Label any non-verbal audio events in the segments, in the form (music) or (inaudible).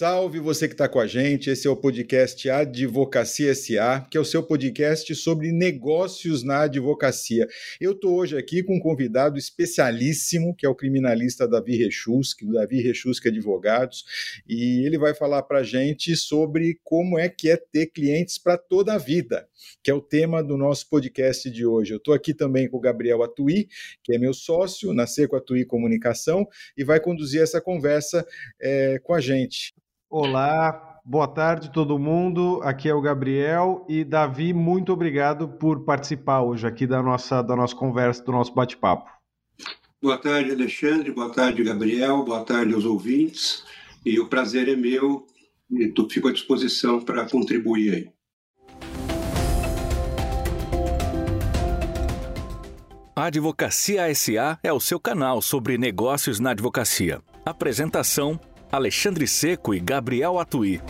Salve você que está com a gente. Esse é o podcast Advocacia SA, que é o seu podcast sobre negócios na advocacia. Eu estou hoje aqui com um convidado especialíssimo, que é o criminalista Davi Rechuski, do Davi Rechuski Advogados, e ele vai falar para a gente sobre como é que é ter clientes para toda a vida, que é o tema do nosso podcast de hoje. Eu estou aqui também com o Gabriel Atui, que é meu sócio na Seco Atui Comunicação, e vai conduzir essa conversa é, com a gente. Olá, boa tarde todo mundo. Aqui é o Gabriel e Davi, muito obrigado por participar hoje aqui da nossa, da nossa conversa, do nosso bate-papo. Boa tarde, Alexandre. Boa tarde, Gabriel. Boa tarde aos ouvintes. E o prazer é meu e fico à disposição para contribuir aí. A Advocacia SA é o seu canal sobre negócios na advocacia. Apresentação Alexandre Seco e Gabriel Atui.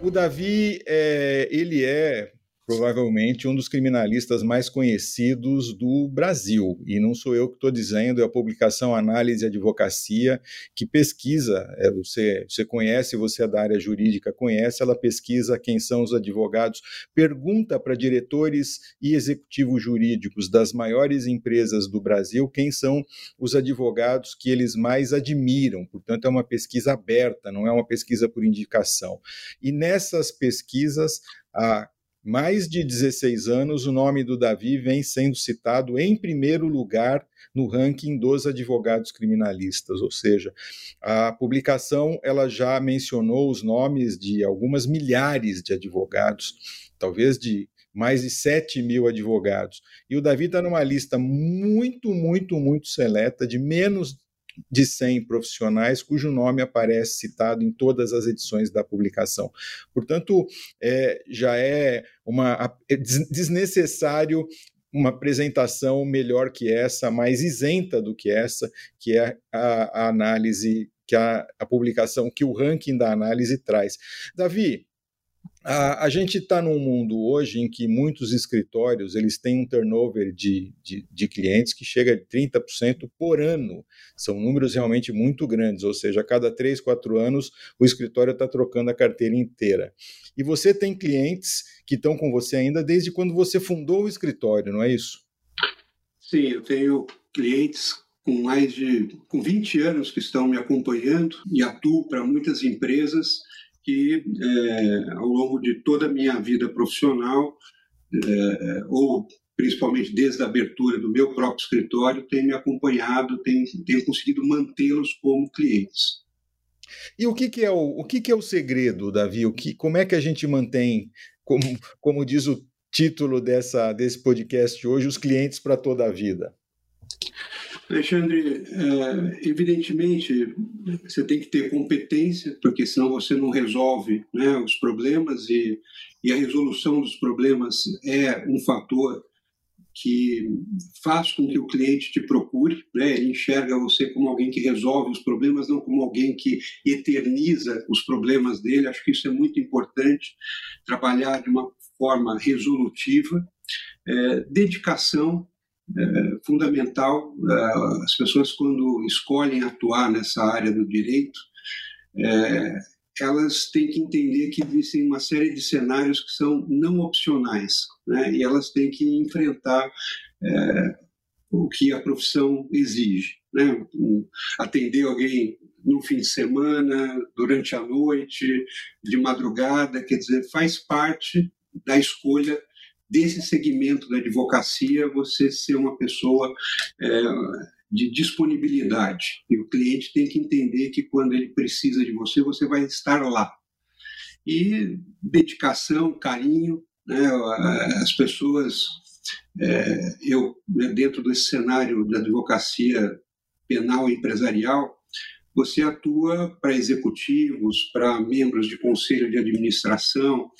O Davi, é, ele é provavelmente um dos criminalistas mais conhecidos do Brasil. E não sou eu que estou dizendo, é a publicação Análise e Advocacia, que pesquisa, é, você, você conhece, você é da área jurídica, conhece, ela pesquisa quem são os advogados, pergunta para diretores e executivos jurídicos das maiores empresas do Brasil quem são os advogados que eles mais admiram. Portanto, é uma pesquisa aberta, não é uma pesquisa por indicação. E nessas pesquisas, a mais de 16 anos, o nome do Davi vem sendo citado em primeiro lugar no ranking dos advogados criminalistas, ou seja, a publicação ela já mencionou os nomes de algumas milhares de advogados, talvez de mais de 7 mil advogados. E o Davi está numa lista muito, muito, muito seleta, de menos de 100 profissionais cujo nome aparece citado em todas as edições da publicação. Portanto, é, já é uma é desnecessário uma apresentação melhor que essa, mais isenta do que essa, que é a, a análise que a, a publicação, que o ranking da análise traz. Davi, a, a gente está num mundo hoje em que muitos escritórios eles têm um turnover de, de, de clientes que chega de 30% por ano. São números realmente muito grandes, ou seja, a cada 3, 4 anos o escritório está trocando a carteira inteira. E você tem clientes que estão com você ainda desde quando você fundou o escritório, não é isso? Sim, eu tenho clientes com mais de com 20 anos que estão me acompanhando e atuo para muitas empresas que, é, ao longo de toda a minha vida profissional, é, ou principalmente desde a abertura do meu próprio escritório, tem me acompanhado, tem, tem conseguido mantê-los como clientes. E o que, que é o, o que, que é o segredo, Davi? O que, como é que a gente mantém, como, como diz o título dessa, desse podcast hoje, os clientes para toda a vida? Alexandre, é, evidentemente você tem que ter competência, porque senão você não resolve né, os problemas e, e a resolução dos problemas é um fator que faz com que o cliente te procure, né? ele enxerga você como alguém que resolve os problemas, não como alguém que eterniza os problemas dele. Acho que isso é muito importante, trabalhar de uma forma resolutiva, é, dedicação é, fundamental. É, as pessoas, quando escolhem atuar nessa área do direito, é, elas têm que entender que existem uma série de cenários que são não opcionais, né? e elas têm que enfrentar é, o que a profissão exige. Né? Atender alguém no fim de semana, durante a noite, de madrugada, quer dizer, faz parte da escolha desse segmento da advocacia você ser uma pessoa é, de disponibilidade. E o cliente tem que entender que quando ele precisa de você, você vai estar lá. E dedicação, carinho, né, as pessoas, é, eu, né, dentro desse cenário da advocacia penal e empresarial, você atua para executivos, para membros de conselho de administração,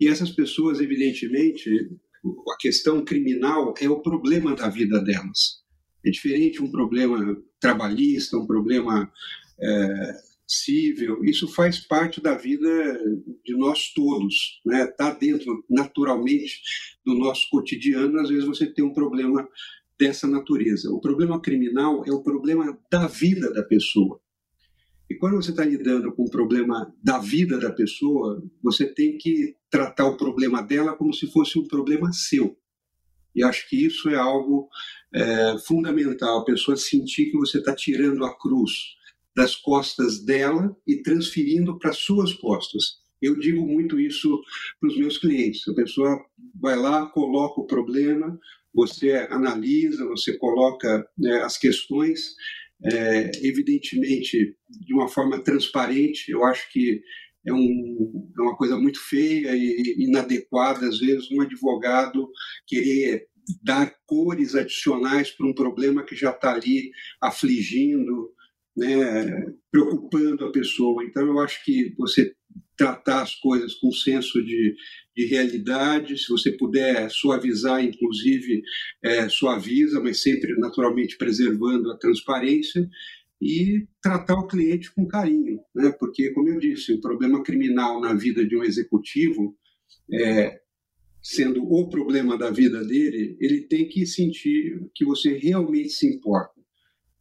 e essas pessoas, evidentemente, a questão criminal é o problema da vida delas. É diferente um problema trabalhista, um problema é, cível, isso faz parte da vida de nós todos, né? Está dentro naturalmente do nosso cotidiano. Às vezes você tem um problema dessa natureza. O problema criminal é o problema da vida da pessoa. E quando você está lidando com o problema da vida da pessoa, você tem que tratar o problema dela como se fosse um problema seu. E acho que isso é algo é, fundamental, a pessoa sentir que você está tirando a cruz das costas dela e transferindo para suas costas. Eu digo muito isso para os meus clientes. A pessoa vai lá, coloca o problema, você analisa, você coloca né, as questões, é, evidentemente de uma forma transparente. Eu acho que é, um, é, uma coisa muito feia e inadequada, às vezes, um advogado querer dar cores adicionais para um problema que já está ali afligindo, né, preocupando a pessoa. Então, eu acho que você tratar as coisas com senso de, de realidade, se você puder suavizar, inclusive, é, suaviza, mas sempre naturalmente preservando a transparência e tratar o cliente com carinho, né? porque, como eu disse, o problema criminal na vida de um executivo, é, sendo o problema da vida dele, ele tem que sentir que você realmente se importa,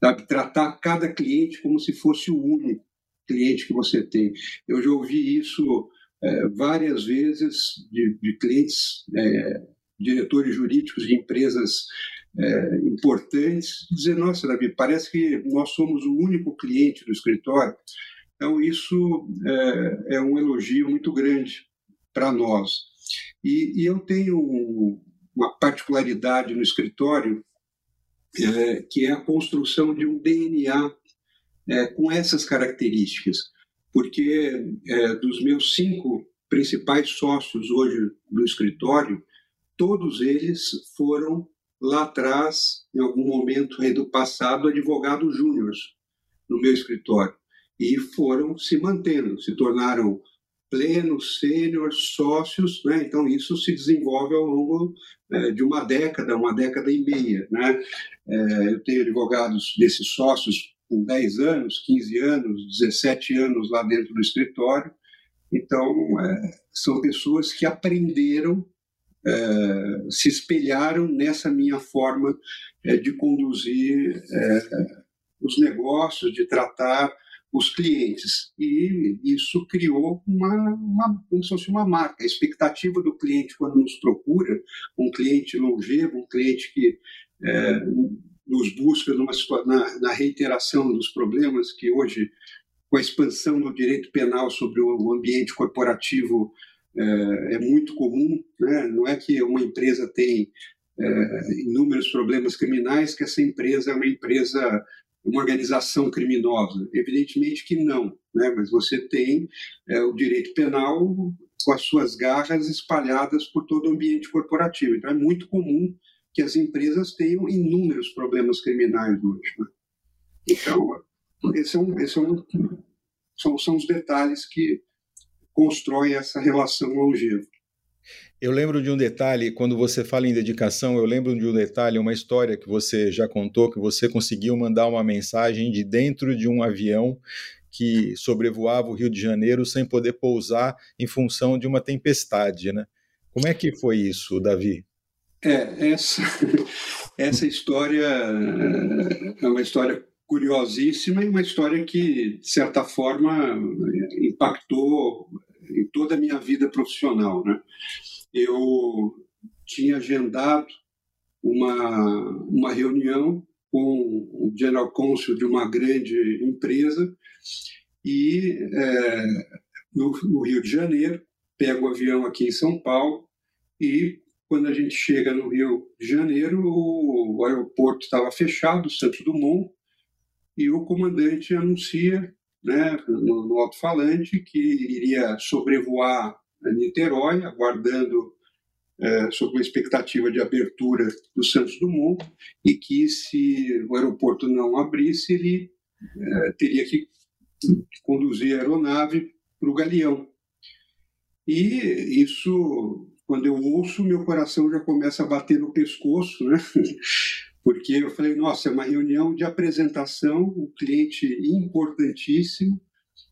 sabe? tratar cada cliente como se fosse o único cliente que você tem. Eu já ouvi isso é, várias vezes de, de clientes, é, diretores jurídicos de empresas é, importantes, dizer: Nossa, Davi, parece que nós somos o único cliente do escritório. Então, isso é, é um elogio muito grande para nós. E, e, eu tenho uma particularidade no escritório, é, que é a construção de um DNA é, com essas características, porque é, dos meus cinco principais sócios hoje do escritório, todos eles foram lá atrás, em algum momento do passado, advogados júniores no meu escritório. E foram se mantendo, se tornaram plenos, sêniores, sócios, né? Então isso se desenvolve ao longo é, de uma década, uma década e meia, né? É, eu tenho advogados desses sócios com 10 anos, 15 anos, 17 anos lá dentro do escritório. Então, é, são pessoas que aprenderam, é, se espelharam nessa minha forma é, de conduzir é, os negócios, de tratar os clientes. E isso criou uma, uma, como se fosse uma marca. A expectativa do cliente quando nos procura, um cliente longevo, um cliente que é, nos busca numa, na, na reiteração dos problemas que hoje, com a expansão do direito penal sobre o ambiente corporativo, é, é muito comum. Né? Não é que uma empresa tem é, inúmeros problemas criminais, que essa empresa é uma empresa, uma organização criminosa. Evidentemente que não, né? mas você tem é, o direito penal com as suas garras espalhadas por todo o ambiente corporativo. Então é muito comum que as empresas tenham inúmeros problemas criminais hoje. Né? Então, esse é um, esse é um, são, são os detalhes que constroem essa relação longeva. Eu lembro de um detalhe, quando você fala em dedicação, eu lembro de um detalhe, uma história que você já contou, que você conseguiu mandar uma mensagem de dentro de um avião que sobrevoava o Rio de Janeiro sem poder pousar em função de uma tempestade, né? Como é que foi isso, Davi? É, essa, (laughs) essa história é uma história curiosíssima e uma história que, de certa forma, impactou em toda a minha vida profissional. Né? Eu tinha agendado uma, uma reunião com o general counsel de uma grande empresa e é, no, no Rio de Janeiro, pego o avião aqui em São Paulo e quando a gente chega no Rio de Janeiro, o aeroporto estava fechado, Santos Dumont, e o comandante anuncia né, no, no alto-falante que iria sobrevoar Niterói, aguardando é, sob uma expectativa de abertura do Santos Dumont, e que se o aeroporto não abrisse, ele é, teria que conduzir a aeronave para o Galeão. E isso quando eu ouço, meu coração já começa a bater no pescoço, né? Porque eu falei, nossa, é uma reunião de apresentação, um cliente importantíssimo,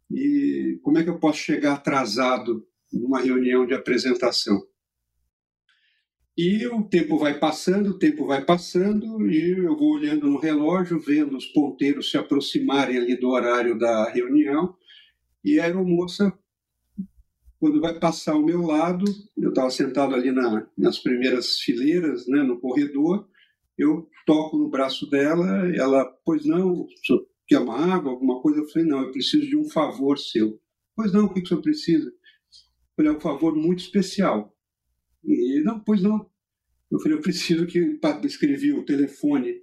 e como é que eu posso chegar atrasado numa reunião de apresentação? E o tempo vai passando, o tempo vai passando, e eu vou olhando no relógio, vendo os ponteiros se aproximarem ali do horário da reunião, e a aeromoça, quando vai passar ao meu lado, eu estava sentado ali na, nas primeiras fileiras, né, no corredor, eu toco no braço dela, ela, pois não, quer uma água, alguma coisa? Eu falei, não, eu preciso de um favor seu. Pois não, o que, que o senhor precisa? Eu falei, é um favor muito especial. E não, pois não. Eu falei, eu preciso que escrevi o telefone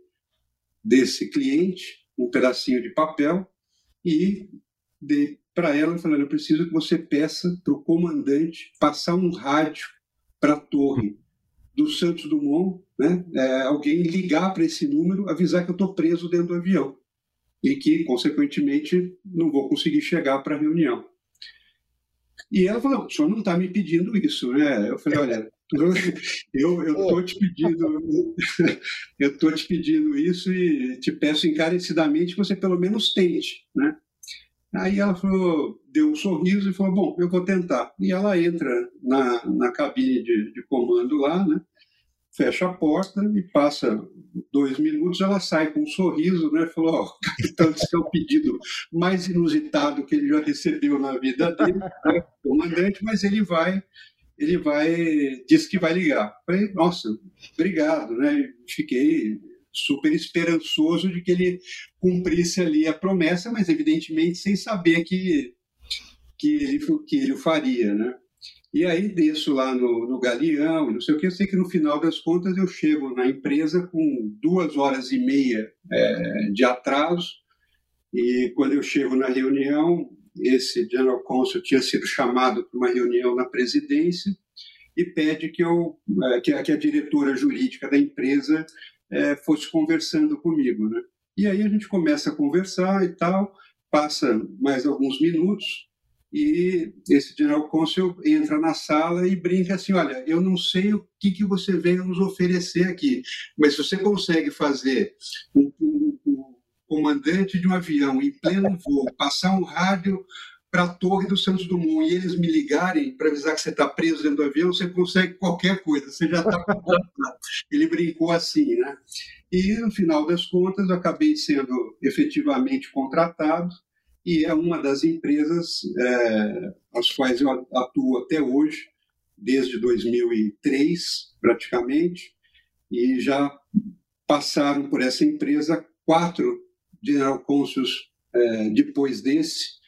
desse cliente, um pedacinho de papel, e dei para ela, falando, eu preciso que você peça para o comandante passar um rádio para a torre do Santos Dumont, né? É, alguém ligar para esse número, avisar que eu estou preso dentro do avião e que, consequentemente, não vou conseguir chegar para a reunião. E ela falou: o senhor não está me pedindo isso, né? Eu falei: olha, (laughs) eu estou te pedindo, eu estou te pedindo isso e te peço encarecidamente que você pelo menos tente, né? Aí ela falou, deu um sorriso e falou: bom, eu vou tentar. E ela entra na, na cabine de, de comando lá, né? fecha a porta e passa dois minutos, ela sai com um sorriso, né? Falou, oh, capitão, esse é o pedido mais inusitado que ele já recebeu na vida dele, né? comandante, mas ele vai, ele vai, disse que vai ligar. Falei, nossa, obrigado, né? Fiquei super esperançoso de que ele cumprisse ali a promessa, mas evidentemente sem saber que que ele, que ele o faria, né? E aí desço lá no, no Galeão, não sei o que. Eu sei que no final das contas eu chego na empresa com duas horas e meia é, de atraso. E quando eu chego na reunião, esse General Consul tinha sido chamado para uma reunião na presidência e pede que, eu, é, que, a, que a diretora jurídica da empresa é, fosse conversando comigo. Né? E aí a gente começa a conversar e tal, passa mais alguns minutos, e esse general cônsul entra na sala e brinca assim, olha, eu não sei o que, que você veio nos oferecer aqui, mas se você consegue fazer um, um, um comandante de um avião em pleno voo, passar um rádio para a torre do Santos Dumont e eles me ligarem para avisar que você está preso dentro do avião, você consegue qualquer coisa, você já está Ele brincou assim, né? E no final das contas, eu acabei sendo efetivamente contratado e é uma das empresas é, as quais eu atuo até hoje, desde 2003 praticamente, e já passaram por essa empresa quatro general consuls é, depois desse,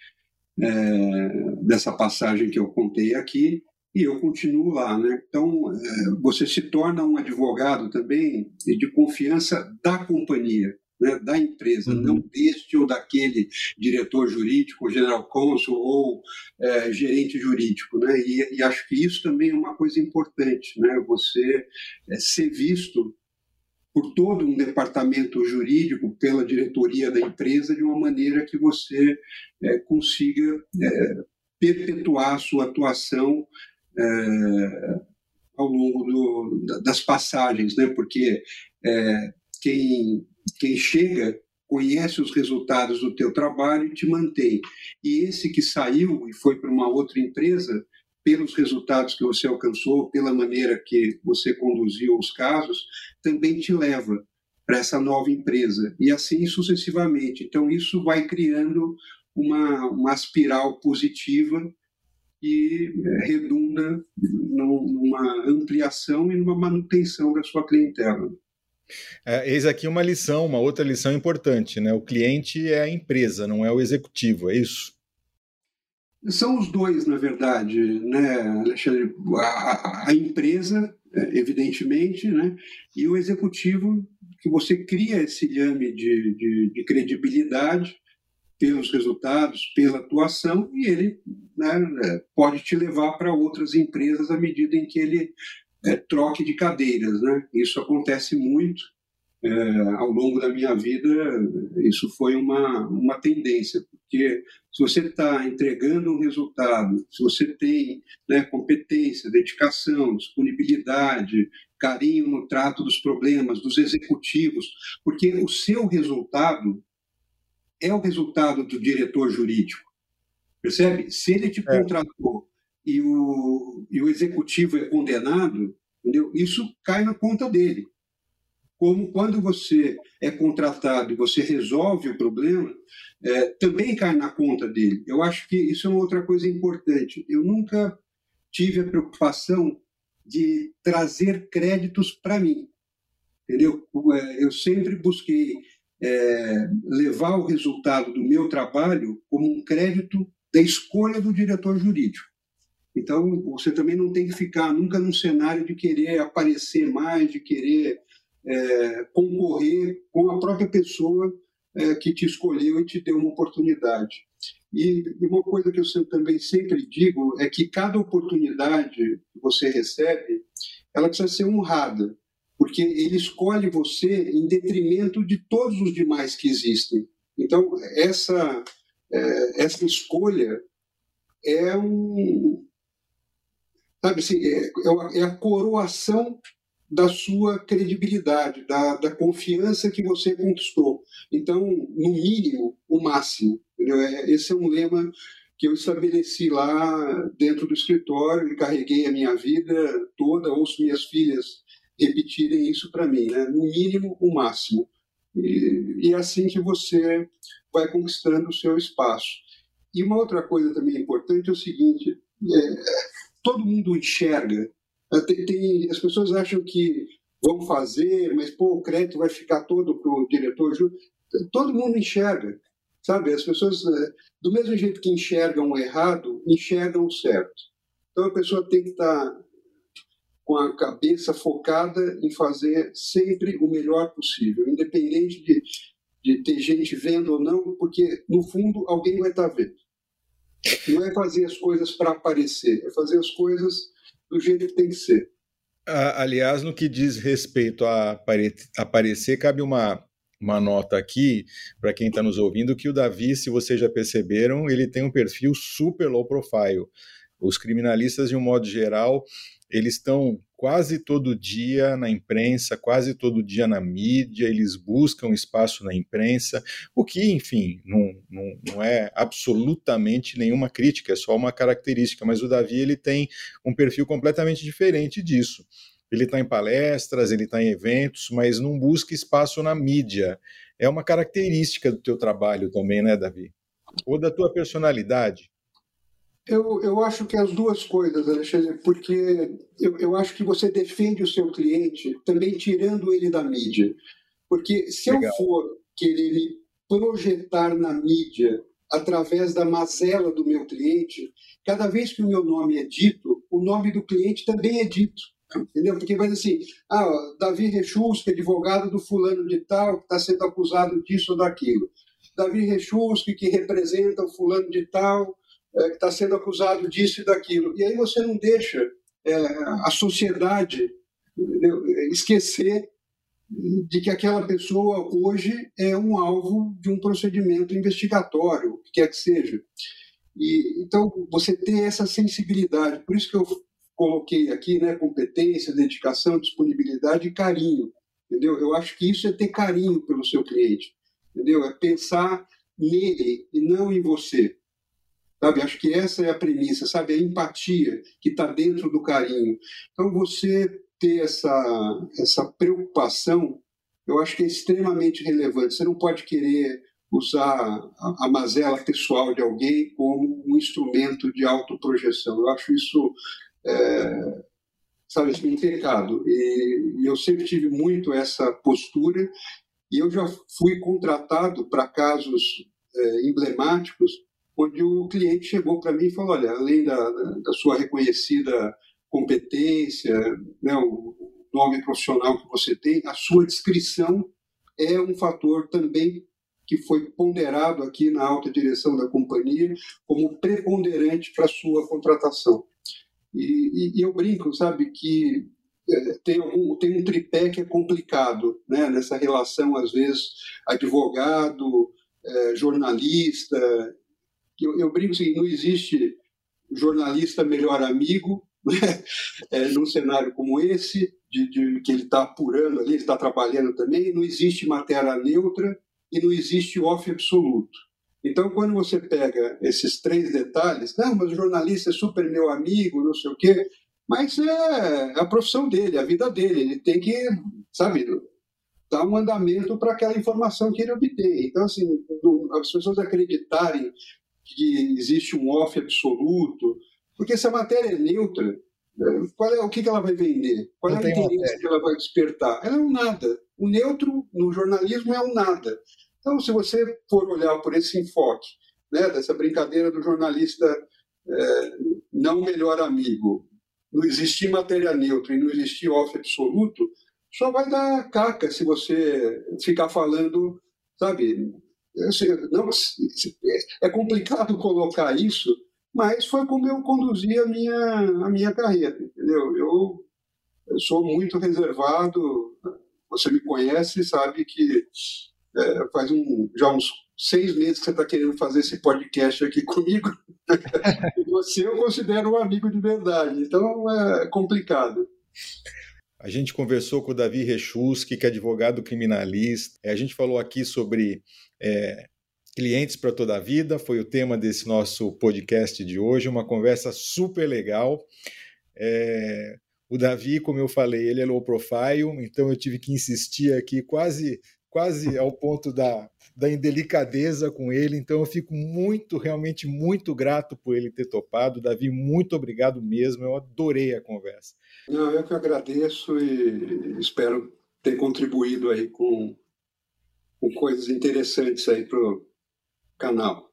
é, dessa passagem que eu contei aqui, e eu continuo lá. Né? Então, é, você se torna um advogado também de confiança da companhia né, da empresa, uhum. não deste ou daquele diretor jurídico, general counsel ou é, gerente jurídico. Né? E, e, acho que isso também é uma coisa importante, né? você é, ser visto por todo um departamento jurídico, pela diretoria da empresa, de uma maneira que você é, consiga é, perpetuar a sua atuação é, ao longo do, das passagens, né? porque é, quem quem chega conhece os resultados do teu trabalho e te mantém. E esse que saiu e foi para uma outra empresa, pelos resultados que você alcançou, pela maneira que você conduziu os casos, também te leva para essa nova empresa e assim sucessivamente. Então isso vai criando uma, uma espiral positiva e é, redunda numa ampliação e numa manutenção da sua clientela. É, eis aqui uma lição, uma outra lição importante, né? O cliente é a empresa, não é o executivo, é isso? São os dois, na verdade, né, Alexandre? A, a empresa, é, evidentemente, né? E o executivo, que você cria esse lhame de, de, de credibilidade pelos resultados, pela atuação, e ele né, é, pode te levar para outras empresas à medida em que ele é, troque de cadeiras. Né? Isso acontece muito. É, ao longo da minha vida, isso foi uma, uma tendência, porque se você está entregando um resultado, se você tem né, competência, dedicação, disponibilidade, carinho no trato dos problemas, dos executivos, porque o seu resultado é o resultado do diretor jurídico. Percebe? Se ele te é. contratou e, o, e o executivo é condenado, entendeu? isso cai na conta dele. Como quando você é contratado e você resolve o problema, é, também cai na conta dele. Eu acho que isso é uma outra coisa importante. Eu nunca tive a preocupação de trazer créditos para mim. Entendeu? É, eu sempre busquei é, levar o resultado do meu trabalho como um crédito da escolha do diretor jurídico. Então, você também não tem que ficar nunca num cenário de querer aparecer mais, de querer é, concorrer com a própria pessoa é, que te escolheu e te deu uma oportunidade. E, uma coisa que eu também sempre digo é que cada oportunidade que você recebe, ela precisa ser honrada, porque ele escolhe você em detrimento de todos os demais que existem. Então, essa, é, essa escolha é um. Sabe assim, é, é, é a coroação da sua credibilidade, da, da confiança que você conquistou. Então, no mínimo, o máximo. Entendeu? É, esse é um lema que eu estabeleci lá dentro do escritório e carreguei a minha vida toda, ouço minhas filhas repetirem isso para mim, né? no mínimo, o máximo. E, e é assim que você vai conquistando o seu espaço. E uma outra coisa também importante é o seguinte: é, todo mundo enxerga tem, tem, as pessoas acham que vão fazer, mas pô, o crédito vai ficar todo para o diretor. Todo mundo enxerga, sabe? As pessoas, é, do mesmo jeito que enxergam o errado, enxergam o certo. Então a pessoa tem que estar tá com a cabeça focada em fazer sempre o melhor possível, independente de, de ter gente vendo ou não, porque no fundo alguém vai estar tá vendo. Não é fazer as coisas para aparecer, é fazer as coisas do jeito que tem que ser. Aliás, no que diz respeito a aparecer, cabe uma, uma nota aqui para quem está nos ouvindo que o Davi, se vocês já perceberam, ele tem um perfil super low profile. Os criminalistas, de um modo geral, eles estão quase todo dia na imprensa, quase todo dia na mídia, eles buscam espaço na imprensa, o que, enfim, não, não, não é absolutamente nenhuma crítica, é só uma característica, mas o Davi ele tem um perfil completamente diferente disso. Ele está em palestras, ele está em eventos, mas não busca espaço na mídia. É uma característica do teu trabalho também, né, Davi? Ou da tua personalidade. Eu, eu acho que as duas coisas, Alexandre, porque eu, eu acho que você defende o seu cliente também tirando ele da mídia. Porque se Legal. eu for querer me projetar na mídia através da mazela do meu cliente, cada vez que o meu nome é dito, o nome do cliente também é dito. Entendeu? Porque vai assim, ah, Davi Rechusque, advogado do fulano de tal, que está sendo acusado disso ou daquilo. Davi Rechusque, que representa o fulano de tal, é, que está sendo acusado disso e daquilo. E aí você não deixa é, a sociedade esquecer de que aquela pessoa hoje é um alvo de um procedimento investigatório, o que quer que seja. E, então, você tem essa sensibilidade, por isso que eu coloquei aqui né, competência, dedicação, disponibilidade e carinho. Entendeu? Eu acho que isso é ter carinho pelo seu cliente. Entendeu? É pensar nele e não em você. Sabe? Acho que essa é a premissa, sabe? A empatia que está dentro do carinho. Então, você ter essa, essa preocupação, eu acho que é extremamente relevante. Você não pode querer usar a, mazela pessoal de alguém como um instrumento de autoprojeção. Eu acho isso, é, sabe, pecado. E, e eu sempre tive muito essa postura e eu já fui contratado para casos é, emblemáticos onde o cliente chegou para mim e falou: olha, além da, da sua reconhecida competência, né, o nome profissional que você tem, a sua descrição é um fator também que foi ponderado aqui na alta direção da companhia como preponderante para sua contratação. E, e, e, eu brinco, sabe, que é, tem, tem um tripé que é complicado né, nessa relação, às vezes, advogado, é, jornalista eu, eu brinco assim, não existe jornalista melhor amigo (laughs) né? é, num cenário como esse, de, de que ele está apurando ali, está trabalhando também, não existe matéria neutra e não existe off absoluto. Então, quando você pega esses três detalhes, não, mas o jornalista é super meu amigo, não sei o quê, mas é a profissão dele, a vida dele, ele tem que, sabe, dar um andamento para aquela informação que ele obtém. Então, assim, as pessoas acreditarem que existe um off absoluto, porque se a matéria é neutra, qual é, o que, que ela vai vender? Qual Não é o interesse matéria. que ela vai despertar? Ela é um nada. O neutro no jornalismo é um nada. Então, se você for olhar por esse enfoque, né, dessa brincadeira do jornalista é, não melhor amigo, não existir matéria neutra e não existir off absoluto, só vai dar caca se você ficar falando, sabe? Não, é complicado colocar isso, mas foi como eu conduzi a minha, a minha carreira, entendeu? Eu, eu sou muito reservado, você me conhece, sabe que é, faz um, já uns seis meses que você está querendo fazer esse podcast aqui (laughs) comigo. você eu considero um amigo de verdade, então é complicado. A gente conversou com o Davi Rechuski, que é advogado criminalista. É, a gente falou aqui sobre é, clientes para toda a vida, foi o tema desse nosso podcast de hoje, uma conversa super legal. É, o Davi, como eu falei, ele é low profile, então eu tive que insistir aqui quase quase ao ponto da, da indelicadeza com ele. Então eu fico muito, realmente muito grato por ele ter topado. Davi, muito obrigado mesmo. Eu adorei a conversa. Não, eu que agradeço e espero ter contribuído aí com, com coisas interessantes aí para o canal.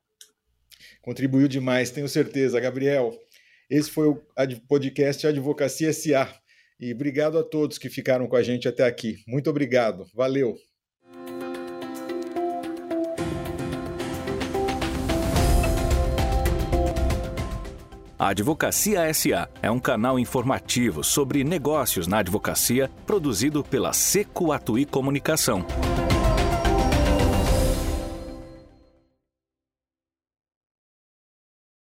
Contribuiu demais, tenho certeza, Gabriel. Esse foi o podcast Advocacia SA. E obrigado a todos que ficaram com a gente até aqui. Muito obrigado. Valeu. A Advocacia SA é um canal informativo sobre negócios na advocacia produzido pela Seco Atuí Comunicação.